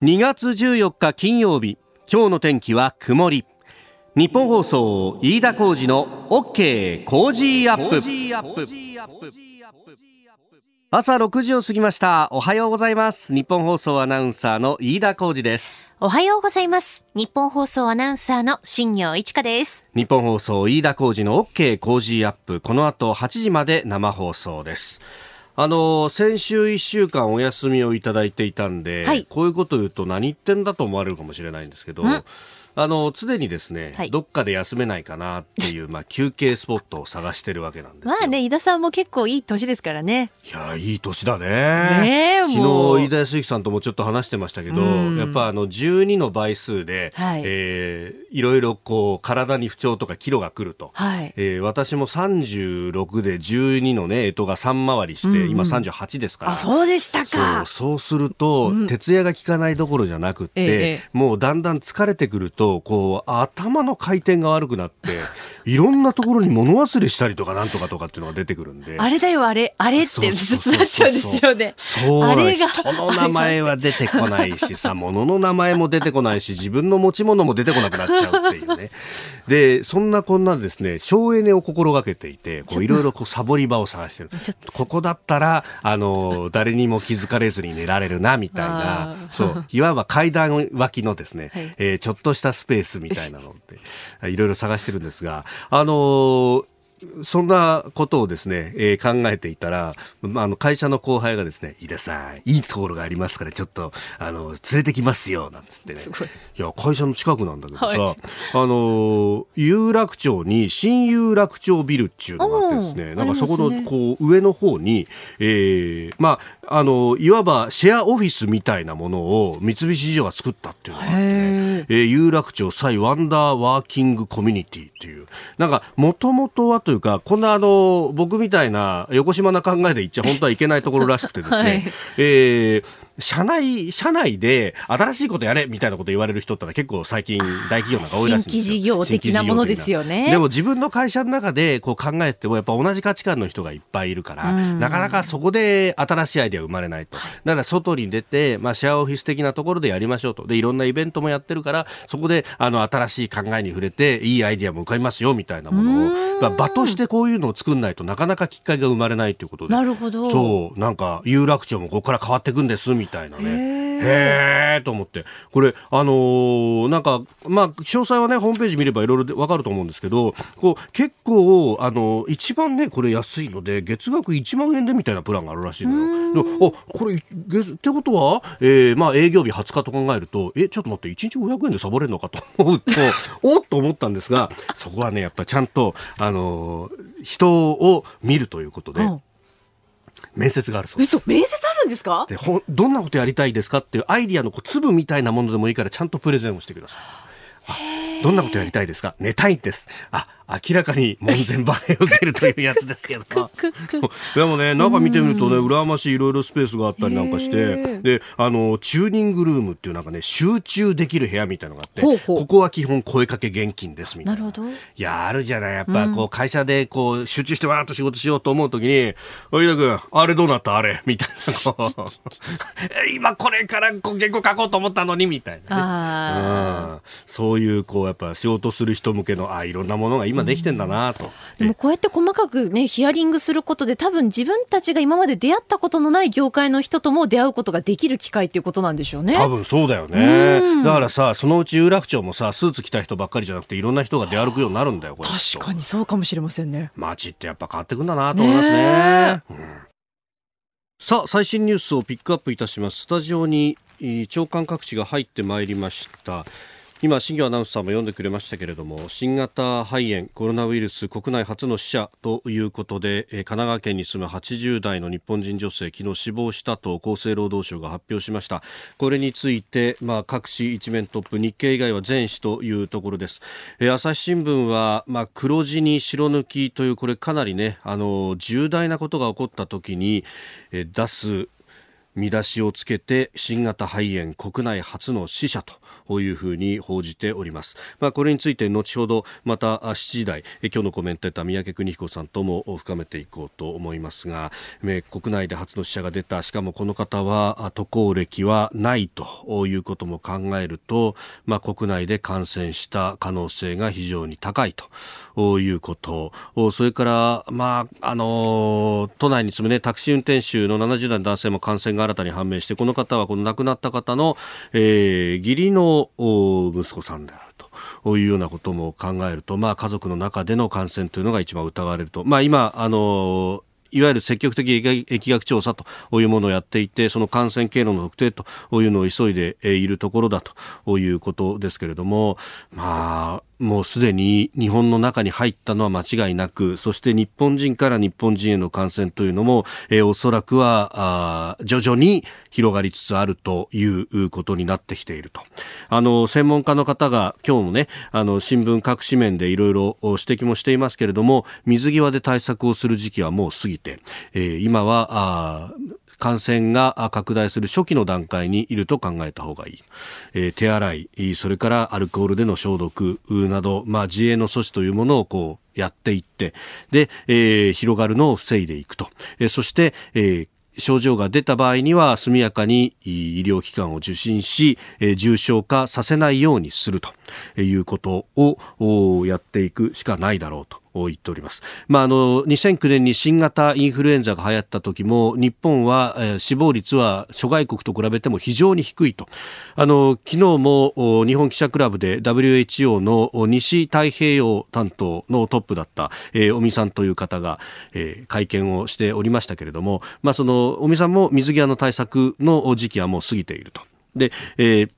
2月14日金曜日今日の天気は曇り。日本放送飯田浩二の OK 工事アップ。朝6時を過ぎました。おはようございます。日本放送アナウンサーの飯田浩二です。おはようございます。日本放送アナウンサーの新業一華です。日本放送飯田浩二の OK 工事アップ。この後8時まで生放送ですあの先週1週間お休みをいただいていたんで、はい、こういうことを言うと何言ってんだと思われるかもしれないんですけど、あの常にですね、はい、どっかで休めないかなっていう まあ休憩スポットを探してるわけなんですまあね井田さんも結構いい年ですからね。いやいい年だね。ね昨日飯田康之さんともちょっと話してましたけど、やっぱあの12の倍数で、はい。えー、いろいろこう体に不調とかキロがくると、はい。えー、私も36で12のね干支が3回りして、うんうん、今38ですから。あそうでしたか。そうすると、うん、徹夜が効かないどころじゃなくって、ええ、もうだんだん疲れてくるとこう頭の回転が悪くなっていろんなところに物忘れしたりとかなんとかとかっていうのが出てくるんで。あれだよあれ。あれってずっとなっちゃうんですよね。そう。あれが。人の名前は出てこないしさ物の名前も出てこないし自分の持ち物も出てこなくなっちゃうっていうね。でそんなこんなですね省エネを心がけていてこういろいろこうサボり場を探してる。ここだったらあの誰にも気づかれずに寝られるなみたいな。そう。いわば階段脇のですね、はい、えー、ちょっとしたスペースみたいなのって いろいろ探してるんですがあのーそんなことをですね、えー、考えていたら、まあ、あの会社の後輩がですね、井田さん、いいところがありますから、ちょっと、あの、連れてきますよ、なんつってね。い。や、会社の近くなんだけどさ、はい、あの、有楽町に新有楽町ビルっていうのがあってですね、なんかそこの、こう、上の方に、えー、まあ、あの、いわばシェアオフィスみたいなものを三菱地所が作ったっていうのがあってね、えー、有楽町サワンダーワーキングコミュニティっていう、なんか、もともとはというか、こんなあの、僕みたいな横島な考えで言っちゃ本当はいけないところらしくてですね、はい、えー、社内、社内で新しいことやれみたいなこと言われる人ってのは結構最近大企業なんか多いらしいんですよ。新規事業的なものですよね。でも自分の会社の中でこう考えてもやっぱ同じ価値観の人がいっぱいいるから、なかなかそこで新しいアイデア生まれないと。だから外に出て、まあシェアオフィス的なところでやりましょうと。で、いろんなイベントもやってるから、そこであの新しい考えに触れて、いいアイデアも浮かびますよみたいなものを、まあ、場としてこういうのを作んないとなかなかきっかけが生まれないということで。なるほど。そう、なんか有楽町もここから変わっていくんですみたいなね。へえと思って。これ、あのー、なんか、まあ、詳細はね、ホームページ見ればいろいろわかると思うんですけど、こう、結構、あのー、一番ね、これ安いので、月額1万円でみたいなプランがあるらしいのよ。あ、これ、月、ってことは、えー、まあ、営業日20日と考えると、え、ちょっと待って、1日500円でサボれるのかと思うと、おっと思ったんですが、そこはね、やっぱりちゃんと、あのー、人を見るということで、うん面接があるそうです。嘘、面接あるんですか？でほどんなことやりたいですかっていうアイディアのこう粒みたいなものでもいいからちゃんとプレゼンをしてください。どんなことやりたいですか？寝たいんです。あ、明らかに門前払いを受けるというやつですけど。でもね中見てみるとね羨ましいいろいろスペースがあったりなんかしてであのチューニングルームっていうなんかね集中できる部屋みたいなのがあってここは基本声かけ現金ですみたいな。なるほど。いやあるじゃない？やっぱこう会社でこう集中してわーっと仕事しようと思うときに「おいだ君あれどうなった？あれ」みたいな 今これからこう原稿書こうと思ったのに？みたいなね、うん、そういうこうやっぱ仕事する人向けのあいろんなものが今今できてんだなと、でもこうやって細かくねヒアリングすることで多分自分たちが今まで出会ったことのない業界の人とも出会うことができる機会っていうことなんでしょうね。多分そうだよね。だからさそのうち有楽町もさスーツ着た人ばっかりじゃなくていろんな人が出歩くようになるんだよ確かにそうかもしれませんね。街ってやっぱ変わってくんだなと思いますね、うん、さあ最新ニュースをピックアップいたします。スタジオに長官各地が入ってまいりました今、新業アナウンサーも読んでくれましたけれども新型肺炎コロナウイルス国内初の死者ということで神奈川県に住む80代の日本人女性昨日死亡したと厚生労働省が発表しました。これについて、まあ、各紙一面トップ日経以外は全紙というところです。朝日新聞は、まあ、黒字に白抜きというこれかなりねあの重大なことが起こった時に出す見出しをつけて新型肺炎国内初の死者とういうふうに報じております。まあ、これについて後ほどまた7時台今日のコメンテーター三宅邦彦さんとも深めていこうと思いますが国内で初の死者が出たしかもこの方は渡航歴はないということも考えると、まあ、国内で感染した可能性が非常に高いということそれから、まああの都内に住む、ね、タクシー運転手の70代の男性も感染が新たに判明してこの方はこの亡くなった方の、えー、義理の息子さんであるというようなことも考えると、まあ、家族の中での感染というのが一番疑われると、まあ、今あのいわゆる積極的疫学調査というものをやっていて、その感染経路の特定というのを急いでいるところだということですけれども、まあ、もうすでに日本の中に入ったのは間違いなく、そして日本人から日本人への感染というのも、えー、おそらくはあ徐々に広がりつつあるということになってきていると。あの、専門家の方が今日のね、あの、新聞各紙面でいろいろ指摘もしていますけれども、水際で対策をする時期はもう過ぎて、えー、今は、あ感染が拡大する初期の段階にいると考えた方がいい。えー、手洗い、それからアルコールでの消毒など、まあ、自衛の措置というものをこう、やっていって、で、えー、広がるのを防いでいくと。えー、そして、えー症状が出た場合には速やかに医療機関を受診し、重症化させないようにするということをやっていくしかないだろうと言っております。まあ、あの、2009年に新型インフルエンザが流行った時も、日本は、え、死亡率は諸外国と比べても非常に低いと。あの、昨日も日本記者クラブで WHO の西太平洋担当のトップだった、えー、尾身さんという方が、えー、会見をしておりましたけれども、まあ、その、尾身さんも水際の対策の時期はもう過ぎていると。で、えー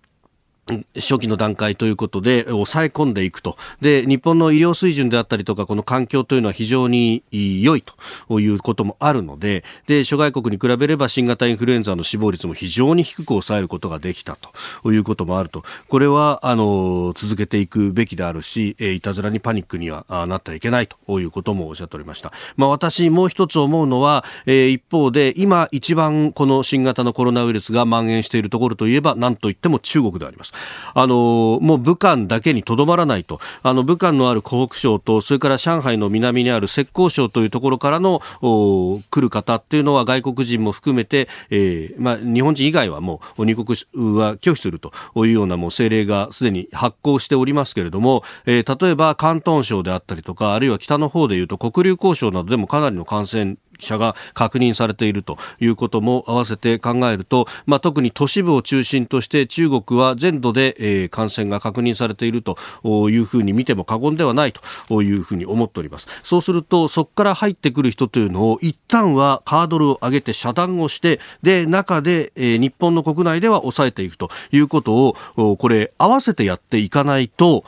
初期の段階ということで抑え込んでいくと。で、日本の医療水準であったりとか、この環境というのは非常に良いということもあるので、で、諸外国に比べれば新型インフルエンザの死亡率も非常に低く抑えることができたということもあると。これは、あの、続けていくべきであるし、いたずらにパニックにはなってはいけないということもおっしゃっておりました。まあ私もう一つ思うのは、え一方で今一番この新型のコロナウイルスが蔓延しているところといえば何といっても中国であります。あのもう武漢だけにとどまらないと。あの武漢のある湖北省とそれから上海の南にある浙江省というところからの来る方っていうのは外国人も含めて、えーまあ、日本人以外はもう入国は拒否するというようなもう政令がすでに発行しておりますけれども、えー、例えば広東省であったりとかあるいは北の方でいうと黒竜江省などでもかなりの感染者が確認されているということも合わせて考えると、まあ、特に都市部を中心として中国は全土で、え、感染が確認されているというふうに見ても過言ではないというふうに思っております。そうするとそこから入ってくる人というのを一旦はハードルを上げて遮断をしてで中で、え、日本の国内では抑えていくということをこれ合わせてやっていかないと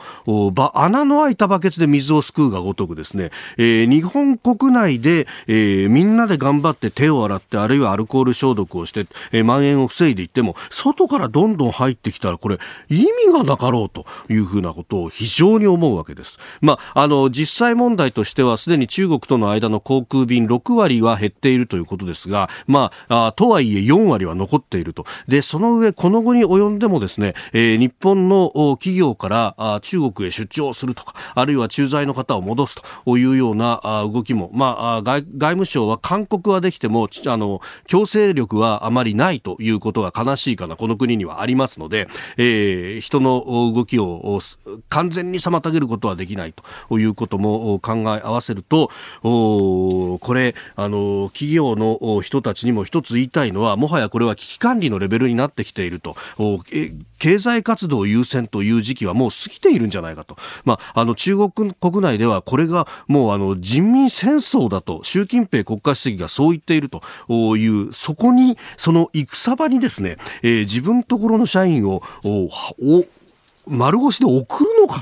穴の開いたバケツで水をすくうがごとくですね、えー、日本国内で、えー、みんなで頑張って手を洗って、あるいはアルコール消毒をして、えー、蔓延を防いでいっても、外からどんどん入ってきたら、これ、意味がなかろうというふうなことを非常に思うわけです。まあ、あの、実際問題としては、すでに中国との間の航空便6割は減っているということですが、まあ、あとはいえ4割は残っていると。で、その上、この後に及んでもですね、えー、日本の企業から中国へ出張するとか、あるいは駐在の方を戻すというような動きも、まあ、外外務省はは勧告はできても、あの、強制力はあまりないということが悲しいかな、この国にはありますので、えー、人の動きを完全に妨げることはできないということも考え合わせると、これ、あの、企業の人たちにも一つ言いたいのは、もはやこれは危機管理のレベルになってきていると、経済活動優先という時期はもう過ぎているんじゃないかと。まあ、あの、中国国内ではこれがもうあの、人民戦争だと、習近平国家主席がそう言っているという、そこに、その戦場にですね、えー、自分ところの社員を、丸腰で送るのか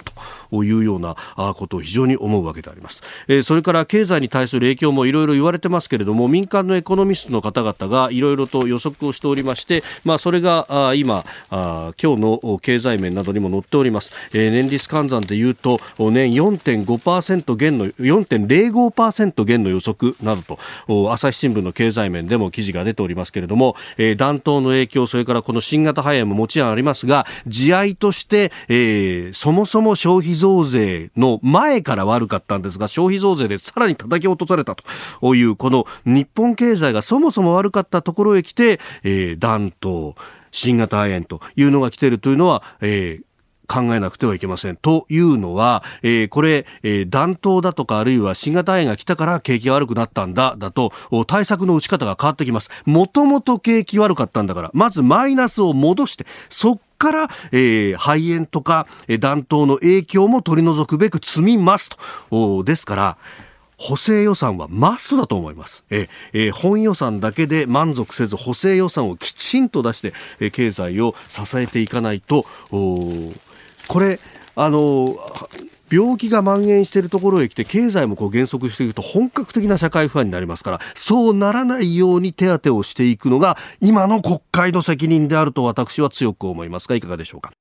というようなことを非常に思うわけであります。え、それから経済に対する影響もいろいろ言われてますけれども民間のエコノミストの方々がいろいろと予測をしておりまして、まあ、それが今あ今日の経済面などにも載っております、え、年率換算でいうと年4.5%減の4.05%減の予測などと朝日新聞の経済面でも記事が出ておりますけれども、え、暖冬の影響それからこの新型肺炎ももちろんありますが地合として、えー、そもそも消費増税の前から悪かったんですが消費増税でさらに叩き落とされたというこの日本経済がそもそも悪かったところへ来て、えー、暖冬新型肺炎というのが来ているというのは、えー考えなくてはいけません。というのは、えー、これ、えー、暖冬だとかあるいは新型肺炎が来たから景気が悪くなったんだ、だと、対策の打ち方が変わってきます。もともと景気悪かったんだから、まずマイナスを戻して、そっから、えー、肺炎とか、え、暖冬の影響も取り除くべく積みますと。ですから、補正予算はマストだと思います。ええ本予算だけで満足せず補正予算をきちんと出して、え経済を支えていかないと、これ、あの、病気が蔓延しているところへ来て経済もこう減速していくと本格的な社会不安になりますからそうならないように手当てをしていくのが今の国会の責任であると私は強く思いますがいかがでしょうか？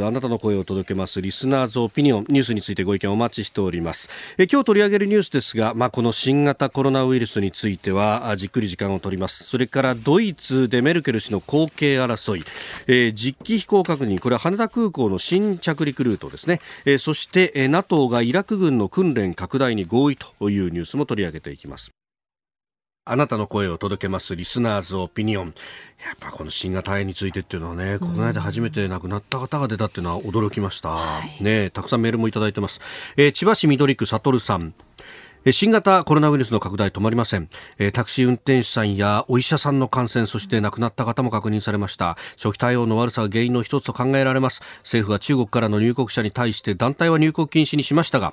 あなたの声を届けますリスナーズオピニオンニュースについてご意見お待ちしております。え今日取り上げるニュースですが、まあ、この新型コロナウイルスについてはじっくり時間を取ります。それからドイツでメルケル氏の後継争い、えー、実機飛行確認。これは羽田空港の新着陸ルートですね、えー、そして、えー、NATO がイラク軍の訓練拡大に合意というニュースも取り上げていきます。あなたの声を届けますリスナーズオピニオン。やっぱこの新型肺炎についてっていうのはね、国内で初めて亡くなった方が出たっていうのは驚きました。はい、ねたくさんメールもいただいてます。えー、千葉市緑区悟さん。新型コロナウイルスの拡大止まりません。タクシー運転手さんやお医者さんの感染、そして亡くなった方も確認されました。初期対応の悪さが原因の一つと考えられます。政府は中国からの入国者に対して団体は入国禁止にしましたが、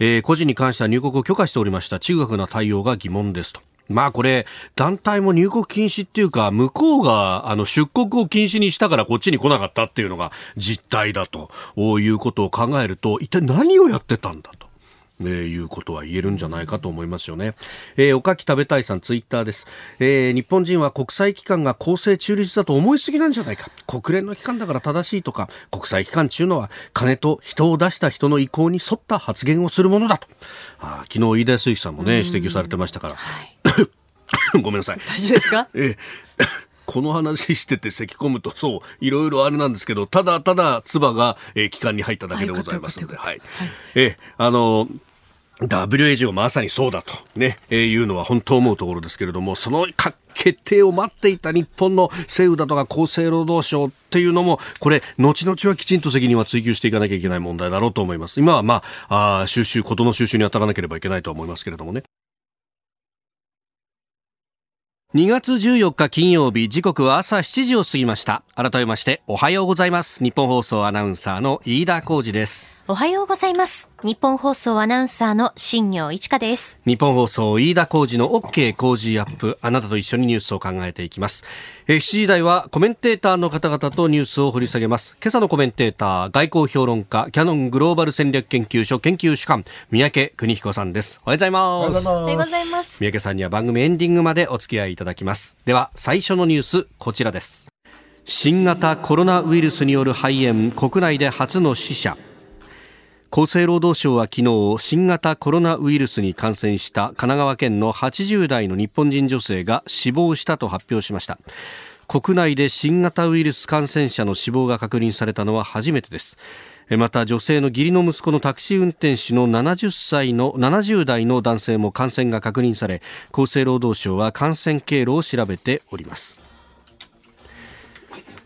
えー、個人に関しては入国を許可しておりました。中国の対応が疑問ですと。まあこれ、団体も入国禁止っていうか、向こうがあの出国を禁止にしたからこっちに来なかったっていうのが実態だということを考えると、一体何をやってたんだと。えー、いうことは言えるんじゃないかと思いますよね。えー、おかき食べたいさんツイッターです、えー、日本人は国際機関が公正中立だと思いすぎなんじゃないか。国連の機関だから正しいとか、国際機関っていうのは金と人を出した人の意向に沿った発言をするものだと。あ昨日飯田康之さんもね、指摘されてましたから。はい、ごめんなさい。大丈夫ですか？えー この話してて咳込むと、そう、いろいろあれなんですけど、ただただ唾が、えー、気管に入っただけでございますので、はい。はい、えー、あのー WHO まさにそうだと。ね、えー、いうのは本当思うところですけれども、その決定を待っていた日本の政府だとか厚生労働省っていうのも、これ、後々はきちんと責任は追及していかなきゃいけない問題だろうと思います。今はまあ、あ収集、ことの収集に当たらなければいけないと思いますけれどもね。2月14日金曜日時刻は朝7時を過ぎました。改めましておはようございます。日本放送アナウンサーの飯田浩二です。おはようございます。日本放送アナウンサーの新業一華です。日本放送飯田浩二の OK 工事アップ。あなたと一緒にニュースを考えていきます。え7時台はコメンテーターの方々とニュースを掘り下げます。今朝のコメンテーター、外交評論家、キャノングローバル戦略研究所研究主幹、三宅邦彦さんです。おはようございます。おはようございます。三宅さんには番組エンディングまでお付き合いいただきます。では、最初のニュース、こちらです。新型コロナウイルスによる肺炎、国内で初の死者。厚生労働省は昨日新型コロナウイルスに感染した神奈川県の80代の日本人女性が死亡したと発表しました。国内で新型ウイルス感染者の死亡が確認されたのは初めてです。また女性の義理の息子のタクシー運転手の70歳の70代の男性も感染が確認され厚生労働省は感染経路を調べております。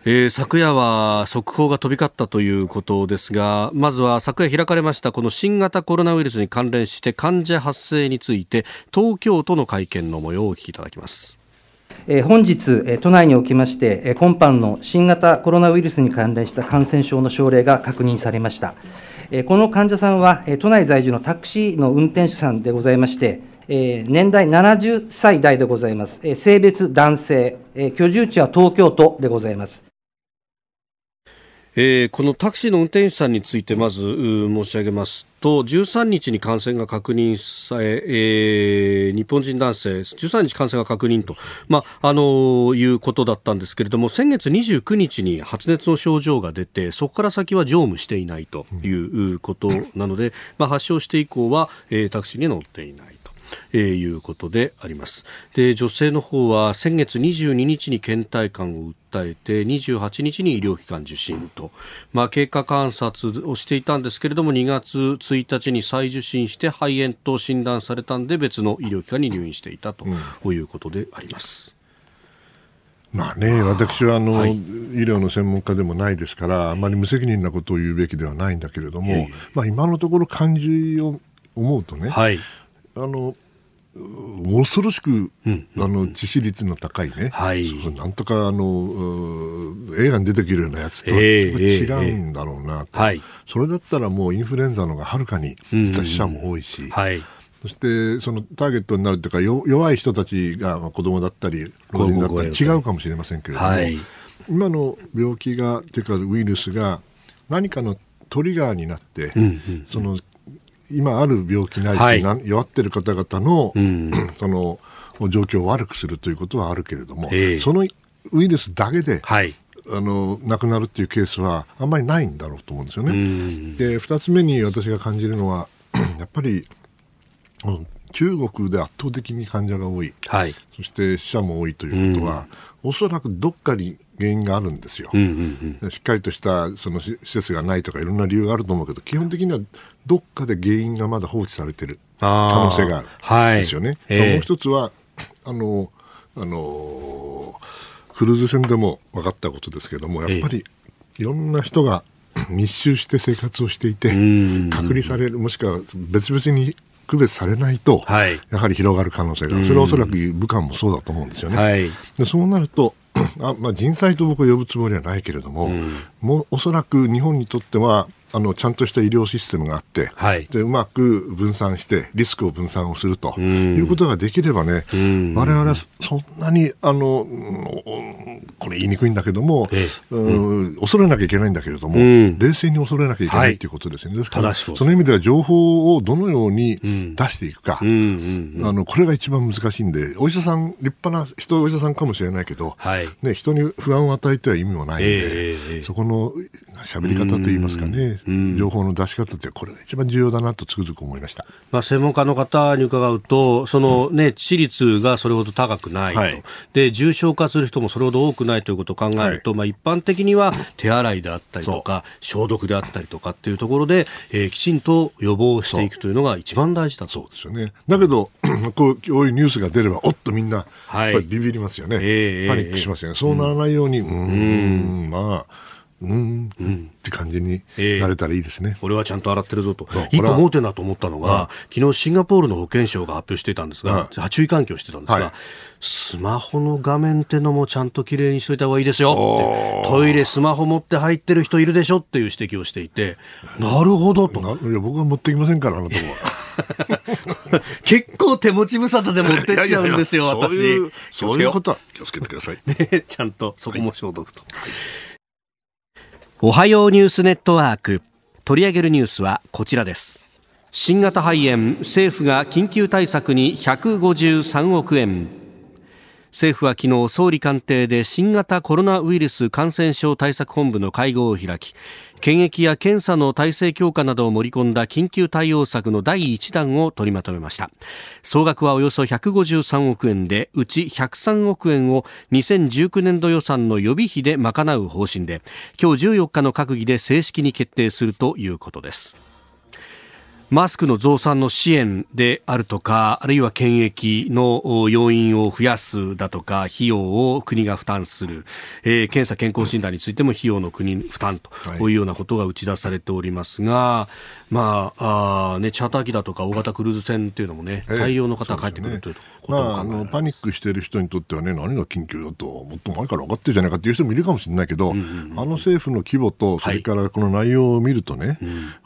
えー、昨夜は速報が飛び交ったということですがまずは昨夜開かれましたこの新型コロナウイルスに関連して患者発生について東京都の会見の模様をお聞きいただきます。本日、都内におきまして、今般の新型コロナウイルスに関連した感染症の症例が確認されました。この患者さんは、都内在住のタクシーの運転手さんでございまして、年代70歳代でございます。性別男性、居住地は東京都でございます。えー、このタクシーの運転手さんについてまず申し上げますと13日に感染が確認され、えー、日本人男性13日感染が確認と、まああのいうことだったんですけれども先月29日に発熱の症状が出てそこから先は乗務していないということなので、まあ、発症して以降は、えー、タクシーに乗っていない。えー、いうことであります。で、女性の方は先月22日に倦怠感を訴えて28日に医療機関受診と、まあ、経過観察をしていたんですけれども2月1日に再受診して肺炎と診断されたんで別の医療機関に入院していたということであります。まあね、私はあの、はい、医療の専門家でもないですから、あまり無責任なことを言うべきではないんだけれども、まあ、今のところ感じを思うとね、はい、あの恐ろしく、うん、あの致死率の高いね、はい、なんとかあの映画に出てくるようなやつと違うんだろうなと、えーえー、それだったらもうインフルエンザのがはるかに死者も多いし、はい、そしてそのターゲットになるというか弱い人たちが、まあ、子供だったり老人だったり違うかもしれませんけれども、はい、今の病気がというかウイルスが何かのトリガーになって、うんうん、その今ある病気ないし、はい、弱ってる方々の、うん、その状況を悪くするということはあるけれども、そのウイルスだけで、はい、あの亡くなるっていうケースはあんまりないんだろうと思うんですよね。で2つ目に私が感じるのは やっぱり中国で圧倒的に患者が多い、はい、そして死者も多いということは、おそらくどっかに原因があるんですよ、うんうんうん、しっかりとしたその施設がないとかいろんな理由があると思うけど基本的にはどっかで原因がまだ放置されている可能性がある。んですよね。はい、もう一つはあのあのクルーズ船でも分かったことですけどもやっぱりいろんな人が 密集して生活をしていて隔離されるもしくは別々に区別されないと、はい、やはり広がる可能性がある、それはおそらく武漢もそうだと思うんですよね。はい、でそうなると あ、まあ、人災と僕は呼ぶつもりはないけれども、もうおそらく日本にとってはあのちゃんとした医療システムがあって、はい、でうまく分散してリスクを分散をするということができればね、我々はそんなにあのこれ言いにくいんだけども、ええ、うん、恐れなきゃいけないんだけれども、冷静に恐れなきゃいけないということですね。ですからその意味では情報をどのように出していくか、あのこれが一番難しいんでお医者さん立派な人お医者さんかもしれないけど、はい、ね、人に不安を与えては意味もないんで、え、そこの喋り方といいますかね、情報の出し方ってこれが一番重要だなとつくづく思いました、まあ、専門家の方に伺うとその、ね、致死率がそれほど高くないと、はい、で重症化する人もそれほど多くないということを考えると、はい、まあ、一般的には手洗いであったりとか消毒であったりとかっていうところで、えー、きちんと予防していくというのが一番大事だと。そうですよね。だけど こうこういうニュースが出ればおっとみんなやっぱりビビりますよね、はい、パニックしますよね、えー、そうならないように、うん、うん。まあうん、うん、って感じになれたらいいですね。えー、俺はちゃんと洗ってるぞと。一個盲点だと思ったのが、昨日シンガポールの保健省が発表していたんですが、注意喚起をしてたんですが、はい、スマホの画面ってのもちゃんときれいにしといた方がいいですよって、トイレスマホ持って入ってる人いるでしょっていう指摘をしていて、なるほどと。いや僕は持ってきませんから、あのとこは。結構手持ち無沙汰で持ってっちゃうんですよ、私。そういうそういうことは気をつけてください。ね、ちゃんとそこも消毒と。はいおはようニュースネットワーク。取り上げるニュースはこちらです。新型肺炎政府が緊急対策に153億円。政府は昨日総理官邸で新型コロナウイルス感染症対策本部の会合を開き検疫や検査の体制強化などを盛り込んだ緊急対応策の第1弾を取りまとめました。総額はおよそ153億円でうち103億円を2019年度予算の予備費で賄う方針で今日14日の閣議で正式に決定するということです。マスクの増産の支援であるとか、あるいは検疫の要因を増やすだとか、費用を国が負担する、えー、検査健康診断についても費用の国負担と、い、ういうようなことが打ち出されておりますが、まああね、チャーター機だとか大型クルーズ船というのもね、対応の方が帰ってくるということまあ、あのパニックしている人にとってはね、何が緊急だと、もっと前から分かってるじゃないかっていう人もいるかもしれないけど、うんうんうん、あの政府の規模と、それからこの内容を見るとね、はい、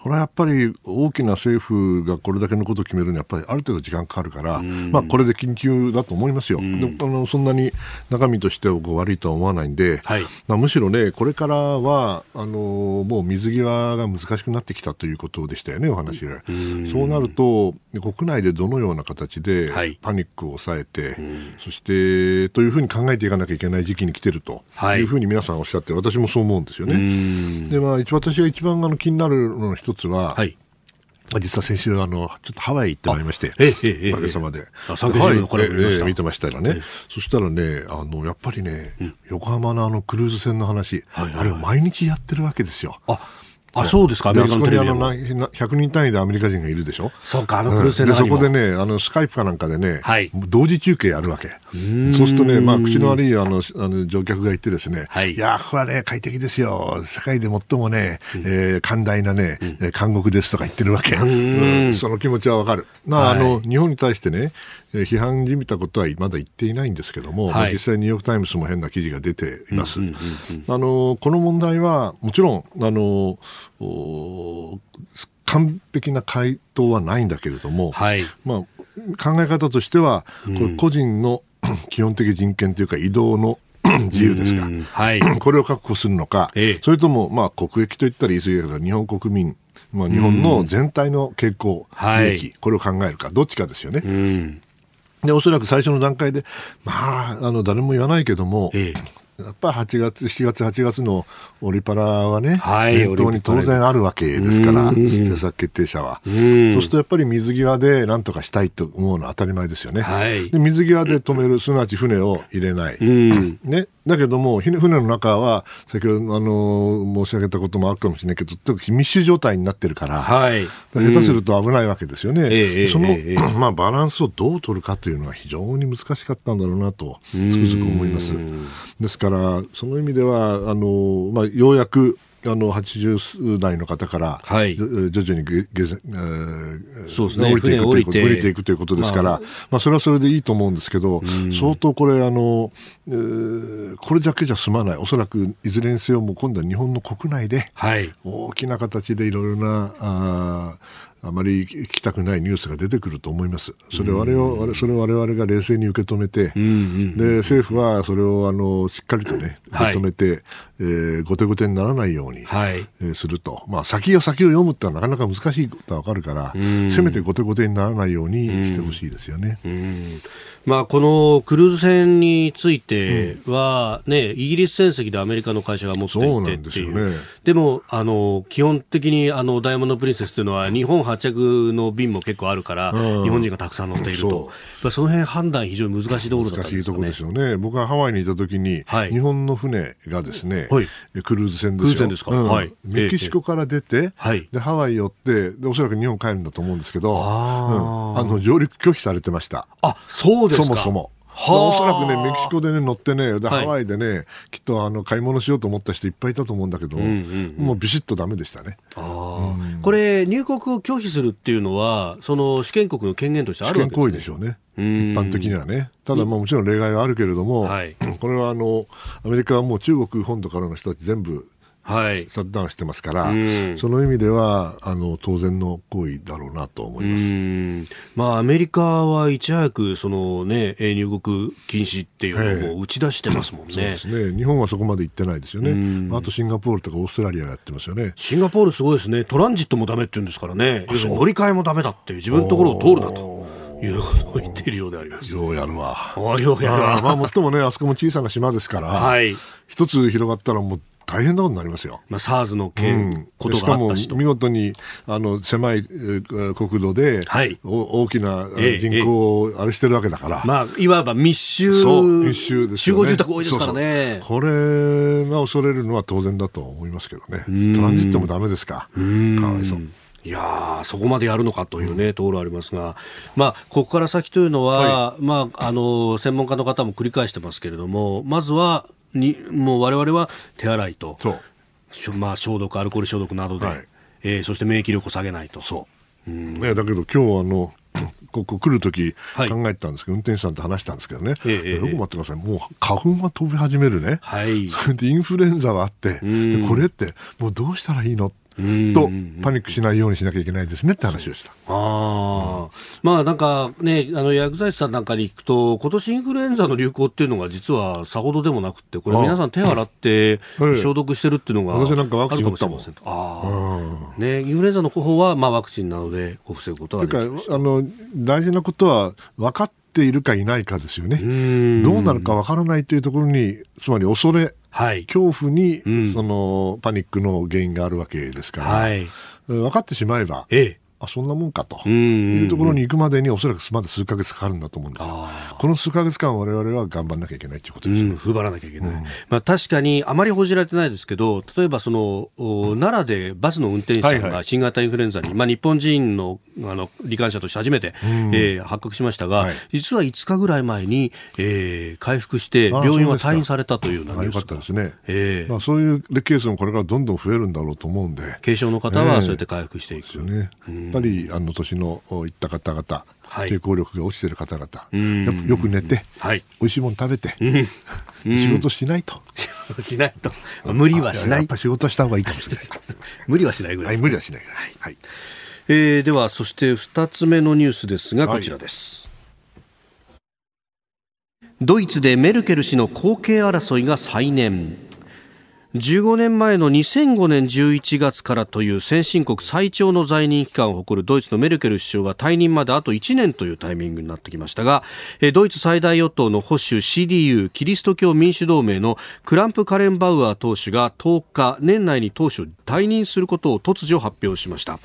これはやっぱり大きな政政府がこれだけのことを決めるにはやっぱりある程度時間かかるから、まあ、これで緊急だと思いますよ、であのそんなに中身としては悪いとは思わないんで、はい、まあ、むしろね、これからはあのもう水際が難しくなってきたということでしたよね、お話。が。そうなると、国内でどのような形でパニックを抑えて、はい、そしてというふうに考えていかなきゃいけない時期に来てるとい。うふうに皆さんおっしゃって、私もそう思うんですよね。でまあ、私が一番あの気になるのの一つは、はい。実は先週あの、ちょっとハワイ行ってまいりまして、ええおかげさまで。産経新聞のこれ見ました、見てましたらね、そしたらね、あのやっぱりね、横浜のあのクルーズ船の話、あれを毎日やってるわけですよ。ああそうですか、アメリカのテレビでも。100人単位でアメリカ人がいるでしょ？そうか、あのクルーズ船の、うん、そこでね、あのスカイプかなんかでね、はい、同時中継やるわけ。そうするとね、まあ、口の悪いあのあの乗客が言ってですね、はい、いや、ここはね、快適ですよ。世界で最もね、うん、えー、寛大なね、うん、監獄ですとか言ってるわけ。うん、その気持ちはわかる。まあ、あの、日本に対してね、批判じみたことはまだ言っていないんですけども、はい、実際ニューヨーク・タイムズも変な記事が出ています。あのこの問題はもちろんあの完璧な回答はないんだけれども、はい、まあ、考え方としては、これ個人の 基本的人権というか移動の 自由ですか、はい、これを確保するのか、ええ、それとも、まあ、国益といったら言い過ぎだけど日本国民まあ、日本の全体の傾向、利益、これを考えるか、どっちかですよね。で、おそらく最初の段階で、まあ、あの、誰も言わないけども、ええ。やっぱり8月、7月、8月のオリパラはね、はい、念頭に当然あるわけですから、政策決定者は。そうするとやっぱり水際で何とかしたいと思うのは当たり前ですよね。はい、で水際で止める、すなわち船を入れない。ね、だけども、船の中は、先ほどあの申し上げたこともあるかもしれないけど、密集状態になってるから、はい、下手すると危ないわけですよね。うん、その、えー、まあ、バランスをどう取るかというのは非常に難しかったんだろうなと、つくづく思います。ですから、その意味では、あのまあ、ようやくあの80代の方から、はい、徐々にげげ、えー、そうですね、降りていくということ降りて。いくということですから、まあ、まあ、それはそれでいいと思うんですけど、相当これあの、えー、これだけじゃ済まない、おそらくいずれにせよ、も今度は日本の国内で、大きな形でいろいろなああまり聞きたくないニュースが出てくると思います。それを我々それを我々が冷静に受け止めて、で政府はそれをあのしっかりとね受け止めて、はい、えー、後手後手にならないように、はい、えー、すると、まあ先を先を読むってのはなかなか難しいことはわかるから、せめて後手後手にならないようにしてほしいですよね。まあ、このクルーズ船については、ね、イギリス船籍でアメリカの会社が持っていてっていう、ね、でもあの基本的にあのダイヤモンド・プリンセスというのは日本発着の便も結構あるから、日本人がたくさん乗っていると、そその辺判断、非常に難しいところだったんですか、ね、難しいところですよね、僕はハワイにいたときに、はい、日本の船がですね、はい、クルーズ船ですよ。ですか、うん、はい、メキシコから出て、ええ、でハワイ寄ってで、おそらく日本帰るんだと思うんですけど、あうん、あの上陸拒否されてました。あそうですそもそも。おそらくね、メキシコでね、乗ってね、で、ハワイでね、きっとあの買い物しようと思った人いっぱいいたと思うんだけど、うんもうビシッとだめでしたね。あうん、これ、入国を拒否するっていうのは、その試験国の権限としてあるわけですか、ね、行為でしょうね。一般的にはね、ただ、もちろん例外はあるけれども、はい、これはあのアメリカはもう中国本土からの人たち全部はい、シャットダウンしてますから、その意味ではあの当然の行為だろうなと思います、まあ、アメリカはいち早くその、ね、入国禁止っていうのを打ち出してますもんね,、そうですね。日本はそこまで行ってないですよね、あとシンガポールとかオーストラリアがやってますよね。シンガポールすごいですね、トランジットもだめって言うんですからね、乗り換えもだめだっていう、自分のところを通るなと。いうことを言っているようであります。ようやるわ。ようやるわ。まあ、もっともね、あそこも小さな島ですから、はい、一つ広がったらもう大変なことになりますよ。まあ、SARS の件、うん、ことがあったし見事にあの狭い国土で、はい、大きな人口をあれしてるわけだから、まあ、いわば密集密集です、ね、集合住宅多いですからね。これが恐れるのは当然だと思いますけどね。トランジットもだめですか。かわいそう。いやそこまでやるのかというね、ところありますが、まあ、ここから先というのは、はい、まあ、あの、専門家の方も繰り返してますけれども、まずは、にもう我々は手洗いとまあ、消毒アルコール消毒などで、はい、えー、そして免疫力を下げないと。そう。うん。ね、だけど今日あの ここ来るとき考えてたんですけど、はい、運転手さんと話したんですけどね、ええ、よく待ってください、もう花粉が飛び始めるね、はい、そ れでインフルエンザがあって、でこれってもうどうしたらいいのとパニックしないようにしなきゃいけないですねって話をした。あまあなんかね、あの薬剤師さんなんかに行くと、今年インフルエンザの流行っていうのが実はさほどでもなくて、これ皆さん手洗って 消毒してるっていうのが私なんかワクチン打ったもん。あね、インフルエンザの方はまあワクチンなので防ぐことができる。あの大事なことは分かっているかいないかですよね。どうなるか分からないというところに、つまり恐れ、はい、恐怖に、うん、そのパニックの原因があるわけですから、はい、分かってしまえば、ええ、あそんなもんかというところに行くまでにおそらくまだ数か月かかるんだと思うんですよ。この数か月間我々は頑張らなきゃいけないということです、ね、うん、踏張らなきゃいけない、うん、まあ、確かにあまり報じられてないですけど例えばその奈良でバスの運転手さんが新型インフルエンザに、はいはい、まあ、日本人のあの罹患者として初めて、うん、えー、発覚しましたが、はい、実は5日ぐらい前に、えー、回復して病院は退院されたというようなニュースが。よかったですね、えー。まあ、そういうケースもこれからどんどん増えるんだろうと思うんで。軽症の方はそうやって回復していく、ね、やっぱりあの年のいった方々抵抗力が落ちている方々、よく寝て、はい、美味しいもの食べて、仕事しないと。しないと。無理はしない。やっぱ仕事した方がいいかもしれない。無理はしないぐらい、はい、無理はしないぐらい。はい。はい、えー、では、そして二つ目のニュースですが、こちらです。ドイツでメルケル氏の後継争いが再燃。15年前の2005年11月からという先進国最長の在任期間を誇るドイツのメルケル首相が退任まであと1年というタイミングになってきましたがドイツ最大与党の保守 CDU キリスト教民主同盟のクランプ・カレンバウアー党首が10日年内に党首を退任することを突如発表しました。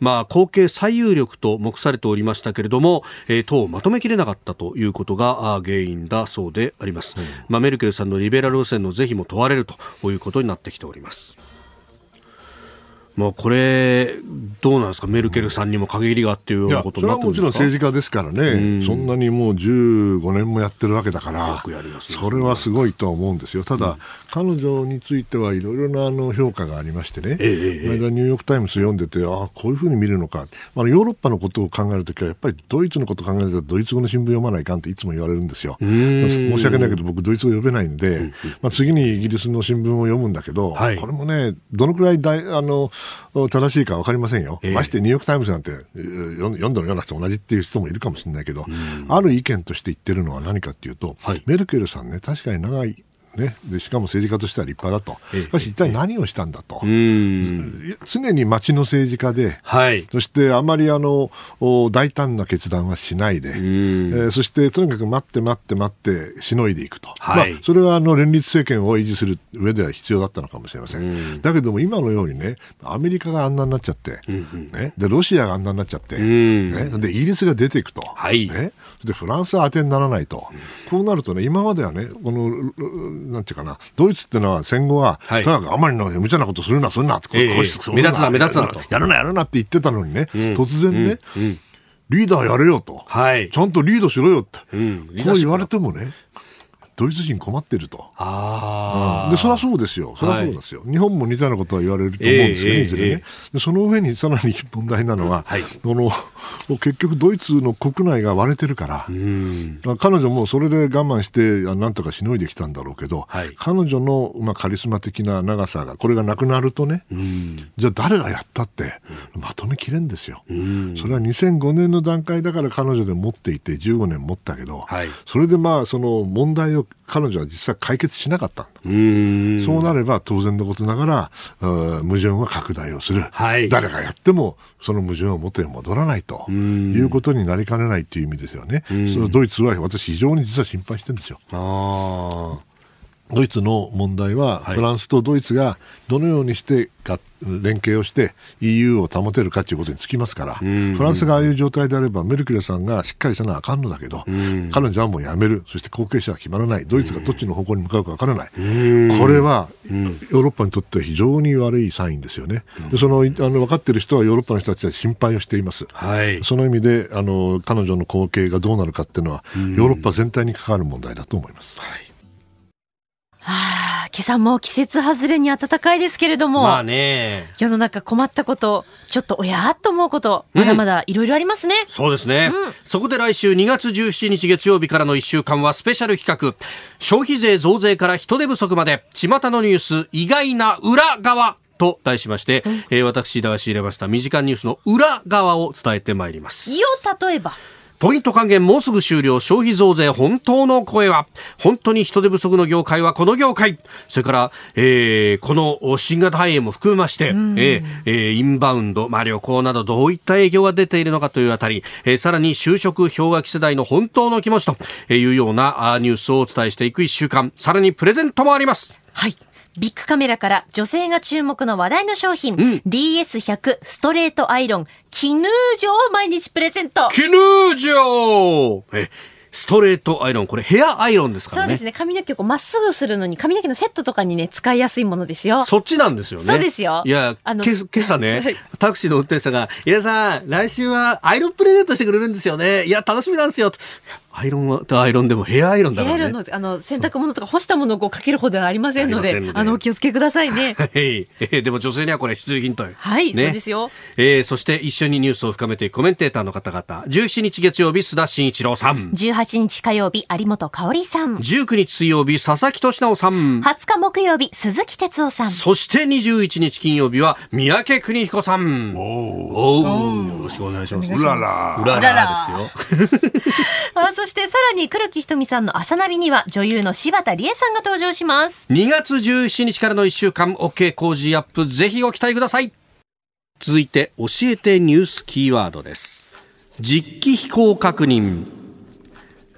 まあ、後継最有力と目されておりましたけれども、えー、党をまとめきれなかったということが原因だそうであります、うん、まあ、メルケルさんのリベラル路線の是非も問われるということになってきております。まあ、これ、どうなんですか、メルケルさんにも陰りがっていうようなことになってるんですか？もちろん政治家ですからね、うん、そんなにもう15年もやってるわけだから、ね、それはすごいとは思うんですよ、ただ、うん、彼女についてはいろいろなあの評価がありましてね、ええ、間ニューヨーク・タイムズ読んでて、ああ、こういうふうに見るのか、まあ、ヨーロッパのことを考えるときは、やっぱりドイツのことを考えると、ドイツ語の新聞読まないかんっていつも言われるんですよ。申し訳ないけど、僕、ドイツ語読めないんで、うん、まあ、次にイギリスの新聞を読むんだけど、はい、これもね、どのくらい大あの正しいか分かりませんよ、えー、ましてニューヨーク・タイムズなんて読んでも読なくて同じっていう人もいるかもしれないけど、ある意見として言ってるのは何かっていうと、はい、メルケルさんね、確かに長いね、でしかも政治家としては立派だと、しかし一体何をしたんだと、常に町の政治家で、はい、そしてあまりあの大胆な決断はしないで、えー、そしてとにかく待って待って待ってしのいでいくと、はい、まあ、それはあの連立政権を維持する上では必要だったのかもしれません、だけども今のようにね、アメリカがあんなになっちゃって、ね、でロシアがあんなになっちゃって、ね、でイギリスが出ていくと。はい。ねでフランスは当てにならないと、こうなるとね、今まではね、このなんていうかな、ドイツっていうのは戦後は、はい、とにかくあまりの無茶なことするな、するな目立つな、目立つなと。やるな、やるなって言ってたのにね、うん、突然ね、リーダーやれよと、はい、ちゃんとリードしろよって、うん、こう言われてもね、ドイツ人困ってると。あうん、で、そりゃそうですよ。そりゃそうですよ、はい、日本も似たようなことは言われると思うんですよね、えー、いずれね、えー、で。その上にさらに問題なのは、はい、この結局ドイツの国内が割れてるから、彼女もそれで我慢してなんとかしのいできたんだろうけど、はい、彼女の、まあ、カリスマ的な長さが、これがなくなるとね、じゃあ誰がやったって、まとめきれんですよ。それは2005年の段階だから彼女で持っていて15年持ったけど、それでまあその問題を彼女は実際解決しなかったんだそうなれば当然のことながら矛盾は拡大をする、はい、誰がやってもその矛盾は元へ戻らないということになりかねないという意味ですよね。そのドイツは私非常に実は心配してるんですよ。ドイツの問題は、フランスとドイツがどのようにして連携をして EU を保てるかということにつきますから、フランスがああいう状態であれば、メルケルさんがしっかりしたのはあかんのだけど、彼女はもう辞める、そして後継者は決まらない、ドイツがどっちの方向に向かうか分からない、これはヨーロッパにとっては非常に悪いサインですよね。でそのあの分かっている人はヨーロッパの人たちは心配をしています。はい、その意味であの彼女の後継がどうなるかっていうのは、ヨーロッパ全体に関わる問題だと思います。はいはあ、今朝も季節外れに暖かいですけれども、まあね、世の中困ったこと、ちょっとおやっと思うこと、まだまだいろいろありますね、うん、そうですね、うん、そこで来週2月17日月曜日からの1週間はスペシャル企画、消費税増税から人手不足まで、巷のニュース、意外な裏側。と題しまして、うん、えー、私、が仕入れました身近ニュースの裏側を伝えてまいります。よ、例えば。ポイント還元もうすぐ終了。消費増税本当の声は。本当に人手不足の業界はこの業界。それから、えー、この新型肺炎も含めまして、えーえー、インバウンド、まあ、旅行などどういった影響が出ているのかというあたり、えー、さらに就職氷河期世代の本当の気持ちというようなニュースをお伝えしていく一週間。さらにプレゼントもあります。はいビッグカメラから女性が注目の話題の商品、うん、DS100 ストレートアイロン、キヌージョを毎日プレゼント。キヌージョえストレートアイロン、これヘアアイロンですからね。そうですね。髪の毛をまっすぐするのに、髪の毛のセットとかにね、使いやすいものですよ。そっちなんですよね。そうですよ。いや、あの、今朝ね、タクシーの運転手さんが、いやさん、来週はアイロンプレゼントしてくれるんですよね。いや、楽しみなんですよ。アイロンはアイロンでもヘアアイロンだから、ね、ヘアアイロンのあの洗濯物とか干したものをかけるほどではありませんので。あのお気をつけくださいね。はい、えー、でも女性にはこれ必需品とはい、ね、そうですよ。えー、そして一緒にニュースを深めていくコメンテーターの方々。17日月曜日須田慎一郎さん。18日火曜日有本香里さん。19日水曜日佐々木俊直さん。20日木曜日鈴木哲夫さん。そして21日金曜日は三宅邦彦さん。おおよろしくお願いします。うらら。うららですよ。あそしてさらに黒木ひとみさんの朝ナビには女優の柴田理恵さんが登場します。2月17日からの1週間 OK 工事アップぜひご期待ください。続いて教えてニュースキーワードです。実機飛行確認。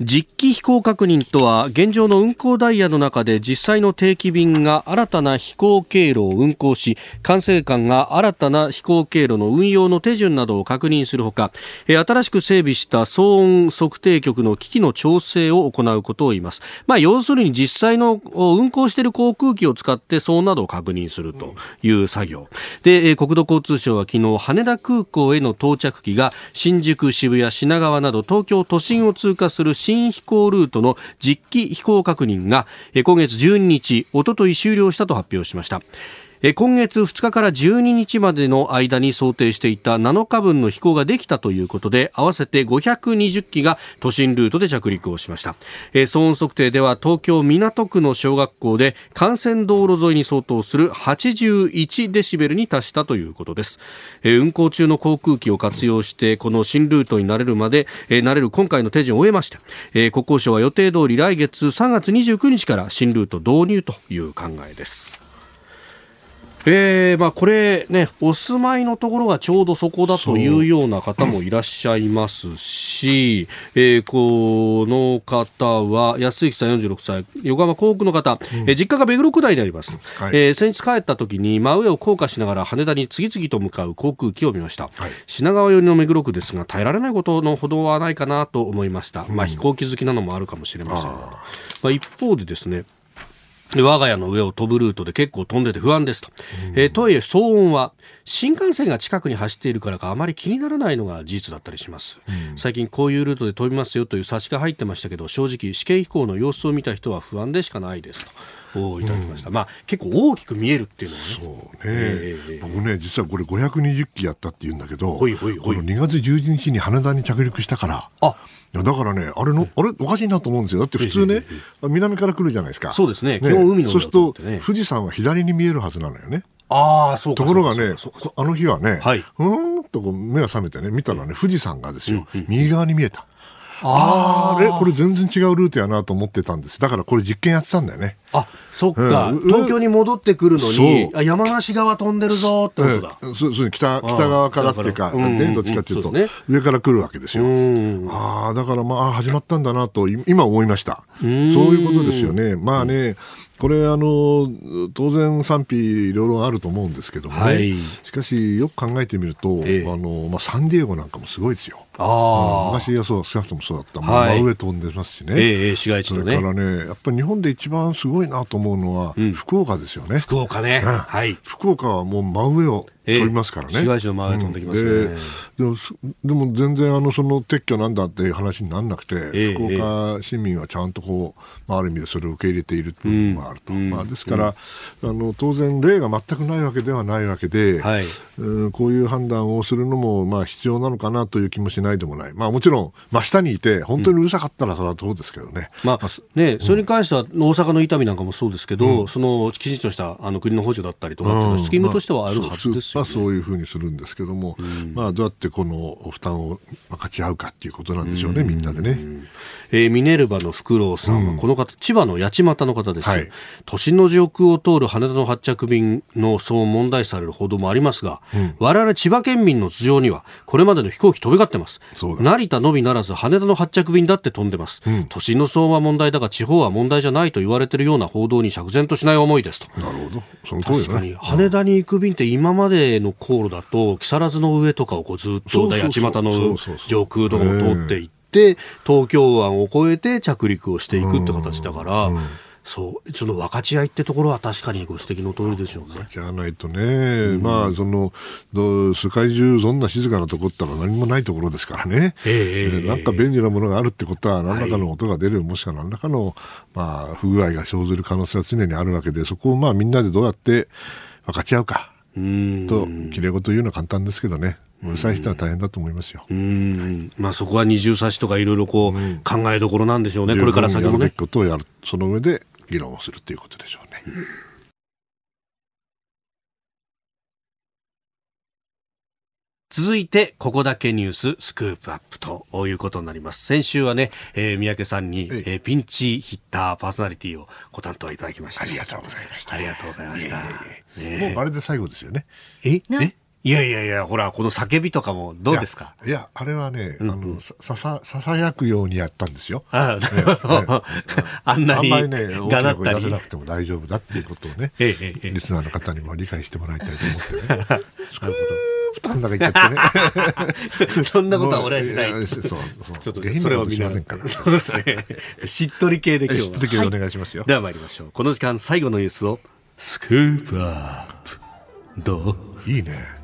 実機飛行確認とは現状の運航ダイヤの中で実際の定期便が新たな飛行経路を運航し管制官が新たな飛行経路の運用の手順などを確認するほか新しく整備した騒音測定局の機器の調整を行うことを言います、まあ、要するに実際の運航している航空機を使って騒音などを確認するという作業。で国土交通省は昨日羽田空港への到着機が新宿、渋谷、品川など東京都心を通過する新新飛行ルートの実機飛行確認が今月12日、おととい終了したと発表しました。今月2日から12日までの間に想定していた7日分の飛行ができたということで合わせて520機が都心ルートで着陸をしました。騒音測定では東京港区の小学校で幹線道路沿いに相当する81デシベルに達したということです。運行中の航空機を活用してこの新ルートになれるまでなれる今回の手順を終えまして国交省は予定通り来月3月29日から新ルート導入という考えです。えーまあ、これね、お住まいのところがちょうどそこだというような方もいらっしゃいますし、えー、この方は、安行さん46歳、横浜港北の方、うん、えー、実家が目黒区内であります。はい、えー、先日帰った時に真上を降下しながら羽田に次々と向かう航空機を見ました。はい、品川寄りの目黒区ですが、耐えられないことのほどはないかなと思いました。うん、まあ、飛行機好きなのもあるかもしれません。まあ、一方でですね、我が家の上を飛ぶルートで結構飛んでて不安ですと。えー、とはいえ騒音は新幹線が近くに走っているからかあまり気にならないのが事実だったりします。うん、最近こういうルートで飛びますよという冊子が入ってましたけど正直試験飛行の様子を見た人は不安でしかないですと。をいただきました、うん、まあ結構大きく見えるっていうのはね。そうね、えー、僕ね実はこれ520機やったっていうんだけどほいほいほい。この2月11日に羽田に着陸したから。あ。いやだからねあれのあれおかしいなと思うんですよ。だって普通ね、南から来るじゃないですか。そうですね。基本海の、そうすると富士山は左に見えるはずなのよね。ああ、そうところがね、あの日はね、はい、うんとこう目が覚めてね、見たらね、富士山がですよ、右側に見えた。ああれ？これ全然違うルートやなと思ってたんです。だからこれ実験やってたんだよね。あそっか、うん、東京に戻ってくるのにあ山梨側飛んでるぞってことだ、うん、そうそう北北側からっていうか、ね、どっちかっていうと、ね、上から来るわけですよ。ああだからまあ始まったんだなと今思いました。そういうことですよね。まあね、これあの当然賛否両論あると思うんですけども、ね。はい、しかしよく考えてみると、ええ、あのまあ、サンディエゴなんかもすごいですよ。あ昔はそう少なくともそうだった、はい、真上飛んでますしね、ええ、市街地のね。だからねやっぱり日本で一番すごいなと思うのは、うん、福岡ですよね。福岡ね、はい、福岡はもう真上を飛びますからね。市街地の前飛んできますね、でもでも全然あのその撤去なんだっていう話にならなくて、福岡市民はちゃんとこう、まあ、ある意味でそれを受け入れている部分もあると、まあ、ですから、あの当然例が全くないわけではないわけで、はい、うんこういう判断をするのもまあ必要なのかなという気もしないでもない、まあ、もちろん真下にいて本当にうるさかったらそれはどうですけどね。まあね、それに関しては大阪の伊丹なんかもそうですけど、うん、そのきちんとしたあの国の補助だったりとか、スキームとしてはあるはずですよ、ね、まあ、そういうふうにするんですけども、うん、まあ、どうやってこの負担を分かち合うかっていうことなんでしょうね、みんなでね。えー、ミネルヴァのフクロウさんは、この方、千葉の八街の方です、はい、都心の上空を通る羽田の発着便の騒音問題される報道もありますが、うん、我々千葉県民の頭上には、これまでの飛行機飛び交ってます。成田のみならず羽田の発着便だって飛んでます。うん、都心の騒音は問題だが、地方は問題じゃないと言われているような報道に釈然としない思いですと。なるほど。その通り、ね、確かに、羽田に行く便って今までの航路だと、木更津の上とかをこうずっと八街の上空とかも通っていって、って東京湾を越えて着陸をしていくって形だから、うんうん、そうその分かち合いってところは確かにご指摘の通りでしょうね。分かち合わないとね、うん、まあその世界中そんな静かなとこったら何もないところですからね、えー、なんか便利なものがあるってことは何らかの音が出る、はい、もしくは何らかの、まあ、不具合が生ずる可能性は常にあるわけでそこをまあみんなでどうやって分かち合うか。ときれい事言うのは簡単ですけどねうるさい人は大変だと思いますよ。まあそこは二重差しとかいろいろこう考えどころなんでしょうね。これから先もね。ことをやるその上で議論をするということでしょうね。続いて、ここだけニューススクープアップということになります。先週はね、えー、三宅さんに、えー、ピンチヒッターパーソナリティをご担当いただきました。ありがとうございました。ありがとうございました。もうあれで最後ですよね。え？えいやいやいや、ほら、この叫びとかもどうですか？いや、あれはね、あの、ささ、ささやくようにやったんですよ。ああ、んなに。あんまりね、大きな声出せなくても大丈夫だっていうことをね、リスナーの方にも理解してもらいたいと思ってね。なるほど。負担高いっちゃってね。そんなことは俺はしない。そう、そう。ちょっと、それは見ませんから。そうですね。しっとり系で今日は。しっとり系でお願いしますよ。では参りましょう。この時間最後のニュースを、スクープアップ。どう？いいね。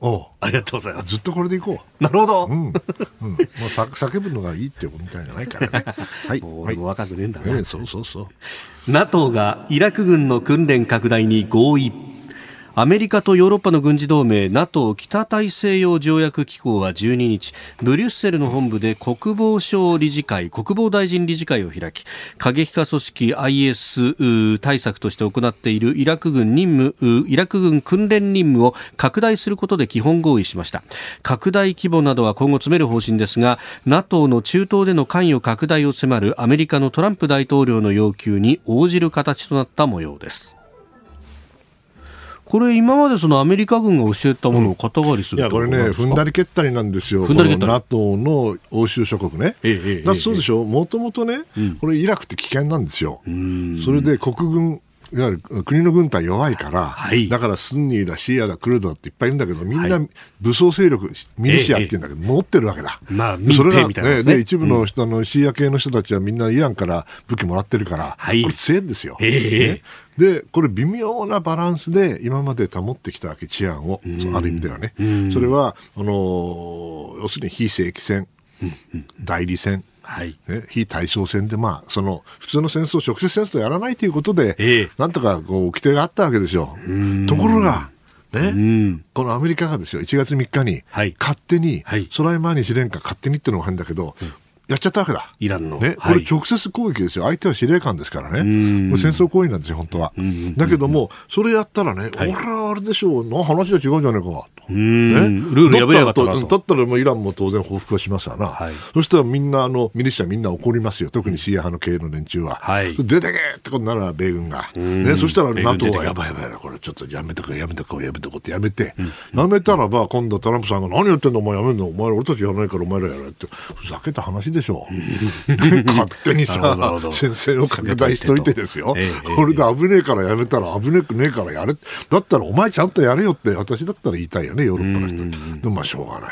おおありがとうございます。ずっとこれでいこう。なるほど、うん。うん、もう叫ぶのがいいってことみたいじゃないからね。はい。もう俺も若くねえんだな、えー、そうそうそう。NATO がイラク軍の訓練拡大に合意アメリカとヨーロッパの軍事同盟 NATO 北大西洋条約機構は12日ブリュッセルの本部で国防省理事会国防大臣理事会を開き過激化組織 IS 対策として行っているイラク軍任務イラク軍訓練任務を拡大することで基本合意しました。拡大規模などは今後詰める方針ですが NATO の中東での関与拡大を迫るアメリカのトランプ大統領の要求に応じる形となった模様です。これ今までそのアメリカ軍が教えたものを肩代わりする、うん、いやこれね踏んだり蹴ったりなんですよ、踏んだり蹴ったり。NATO の欧州諸国ね、ええだそうでしょ、もともとね、これイラクって危険なんですよ、それで国軍いわゆる国の軍隊弱いから、はい、だからスンニーだ、シーアだ、クルドだっていっぱいいるんだけど、みんな武装勢力、ミリシアっていうんだけど、持ってるわけだ。まあ、民兵みたいな、ね、で一部の人、うん、のシーア系の人たちはみんなイランから武器もらってるから、はい、これ強いんですよ。ね、で、これ微妙なバランスで今まで保ってきたわけ、治安を、ある意味ではね。それは、あの要するに非正規戦、代理戦、はい。ね、非対称戦で、まあ、その普通の戦争、直接戦争をやらないということで、えー、なんとかこう規定があったわけですよ。ところが、ね、このアメリカがですよ1月3日に、勝手に、はい、ソライマーニ司令官勝手にっていうのも変だけど、やっちゃったわけだ。イランの。ね、これ直接攻撃ですよ。相手は司令官ですからね。もう戦争行為なんですよ、本当は。だけども、それやったらね、俺はあれでしょう、な話は違うじゃないかと。ね、ルールやべやっただったらもうイランも当然報復はしますわな。はい、そしたらみんな、あの、ミリシャみんな怒りますよ。特にシーア派の系の連中は。はい、出てけってことになら、米軍が。ね、そしたら NATO がやばいやばい、これちょっとやめとこやめとこやめとこってやめて、やめたらば、今度トランプさんが何やってんのお前やめんの？お前ら俺たちやらないからお前らやれって。ふざけた話でしょ。勝手にさ、先生を拡大しといてですよ。これで危ねえからやめたら危ねくねえからやれ。だったらお前ちゃんとやれよって私だったら言いたいよね、ヨーロッパの人。でもまあしょうがない。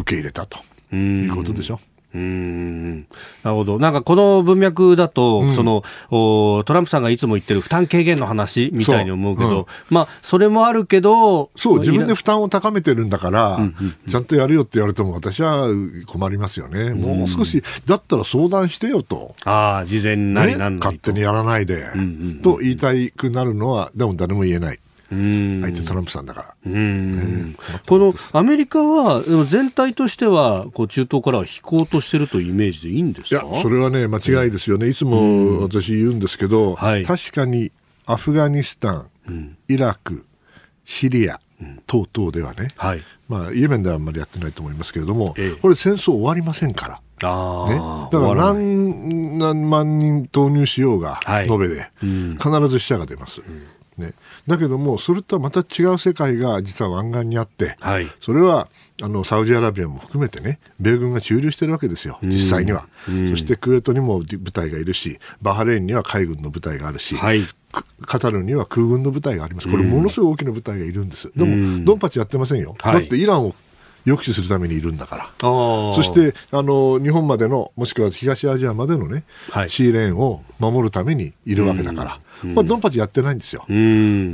受け入れたということでしょ。うんなるほど、なんかこの文脈だと、うん、そのトランプさんがいつも言ってる負担軽減の話みたいに思うけど、うん、まあ、それもあるけど、そう、自分で負担を高めてるんだから、うんうんうん、ちゃんとやるよって言われても、私は困りますよね、もう少し、だったら相談してよと、あ事前なりなんなり、ね、勝手にやらないで、うんうんうん、と言いたくなるのは、でも誰も言えない。相手トランプさんだから。ね、このアメリカは全体としてはこう中東からは引こうとしてるというイメージでいいんですか？いやそれはね間違いですよね、いつも私言うんですけど、はい、確かにアフガニスタン、イラク、シリア、等々ではね、はい、まあ、イエメンではあんまりやってないと思いますけれども、ええ、これ戦争終わりませんから。あね、だから何何万人投入しようが、延べで、うん、必ず死者が出ます。うん。ね、だけども、それとはまた違う世界が実は湾岸にあって、はい、それはあのサウジアラビアも含めてね、米軍が駐留してるわけですよ、実際には。そしてクウェートにも部隊がいるし、バハレーンには海軍の部隊があるし、はい、カタルには空軍の部隊があります、これ、ものすごい大きな部隊がいるんです、でも、ドンパチやってませんよ、だってイランを抑止するためにいるんだから、そしてあの日本までの、もしくは東アジアまでのね、はい、シーレーンを守るためにいるわけだから。まあ、ドンパチやってないんですよ、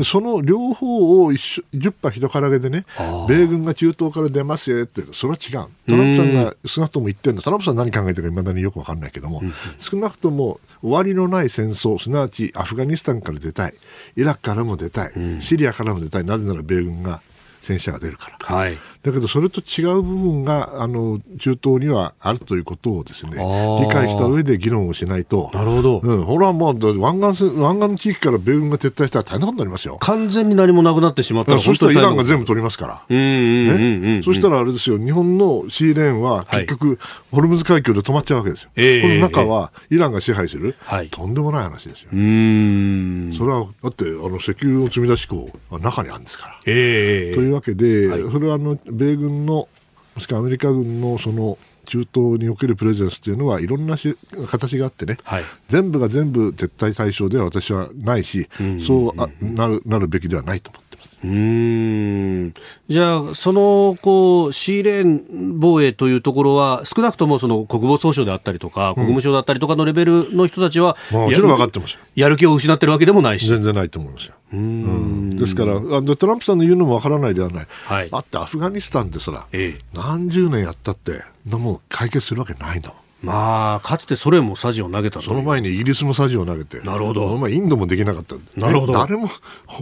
その両方を一緒10羽人からげでね、米軍が中東から出ますよって、それは違う、トランプさんが少なくとも言ってるの、トランプさん何考えてるかいまだによく分かんないけども、少なくとも終わりのない戦争、すなわちアフガニスタンから出たい、イラクからも出たい、シリアからも出たい、なぜなら米軍が戦車が出るから、はい、だけどそれと違う部分があの中東にはあるということをですね理解した上で議論をしないと、なるほど、うん、ほら、もう湾岸湾岸の地域から米軍が撤退したら大変なことになりますよ。完全に何もなくなってしまったら、そしたらイランが全部取りますから、ね、そしたらあれですよ、日本のシーレーンは結局、ホルムズ海峡で止まっちゃうわけですよ。はい、この中はイランが支配する、えー、とんでもない話ですよ。それはだってあの石油を積み出し港は中にあるんですから。えー、というわけで、はい、それはあの米軍のもしくはアメリカ軍のその中東におけるプレゼンスというのはいろんなし形があってね、はい、全部が全部撤退対象では私はないし、そうあなるなるべきではないと思って。うん。じゃあ、そのこうシーレーン防衛というところは、少なくともその国防総省であったりとか、国務省だったりとかのレベルの人たちは、もちろん分かってますやる気を失ってるわけでもないし。全然ないと思いますよ。うん、ですからトランプさんの言うのもわからないではない、はい、だってアフガニスタンでそら、ええ、何十年やったってもう解決するわけないんだもん。まあ、かつてソ連もサジを投げたその前にイギリスもサジを投げて、なるほど。まあ、インドもできなかった。なるほど。誰も、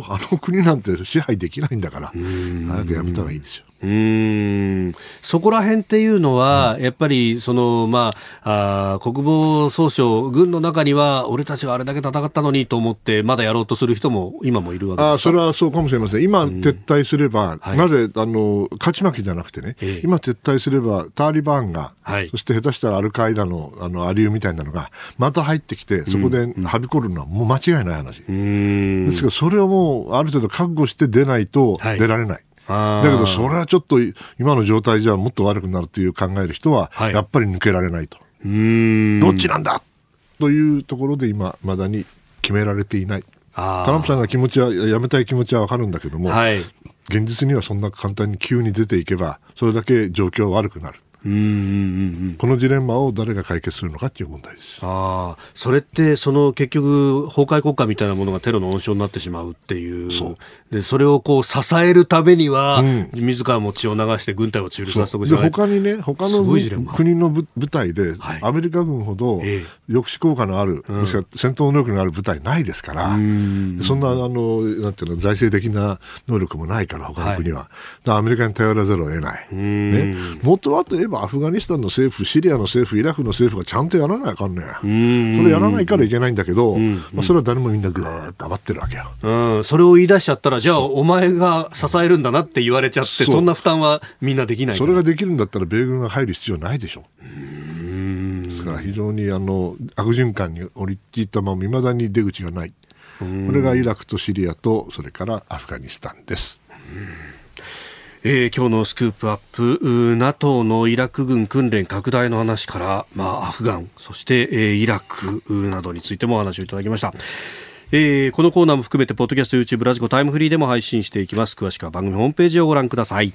あの国なんて支配できないんだから、早くやめた方がいいですよ。うん。そこら辺っていうのは、うん、やっぱりその、まあ、あ国防総省、軍の中には、俺たちはあれだけ戦ったのにと思って、まだやろうとする人も今もいるわけです。あそれはそうかもしれません、今、撤退すれば、はい、なぜあの勝ち負けじゃなくてね、ええ、今、撤退すれば、タリバンが、はい、そして下手したらアルカイダのあのアリューみたいなのが、また入ってきて、そこではびこるのはもう間違いない話。ですから、それをもう、ある程度覚悟して出ないと出られない。はいだけど、それはちょっと今の状態じゃもっと悪くなるという考える人は、やっぱり抜けられないと。どっちなんだというところで今、まだに決められていない。トランプさんが気持ちは、やめたい気持ちはわかるんだけども、はい、現実にはそんな簡単に急に出ていけば、それだけ状況は悪くなる。うんうんうんこのジレンマを誰が解決するのかっていう問題です。あそれってその結局崩壊国家みたいなものがテロの温床になってしまうっていう。そでそれをこう支えるためには、うん、自らも血を流して軍隊を駐留させておくじゃない。他にね他の国の部隊で、はい、アメリカ軍ほど抑止効果のある、えもしくは戦闘能力のある部隊ないですから、うん、そんなあのなんていうの財政的な能力もないから他の国は、はい、アメリカに頼らざるを得ない、ね、元はといえばばアフガニスタンの政府、シリアの政府、イラクの政府がちゃんとやらないあかんねん。それやらないからいけないんだけど、まあ、それは誰もみんなぐーっと余ってるわけよ。うん、それを言い出しちゃったら、じゃあお前が支えるんだなって言われちゃって、そんな負担はみんなできないそれができるんだったら、米軍が入る必要ないでしょ。うですから非常にあの悪循環に降りていったまま、いまだに出口がない。これがイラクとシリアと、それからアフガニスタンです。えー、今日のスクープアップ NATO のイラク軍訓練拡大の話から、まあ、アフガンそして、えー、イラクなどについてもお話をいただきました。えー、このコーナーも含めてポッドキャスト YouTube ラジコタイムフリーでも配信していきます詳しくは番組ホームページをご覧ください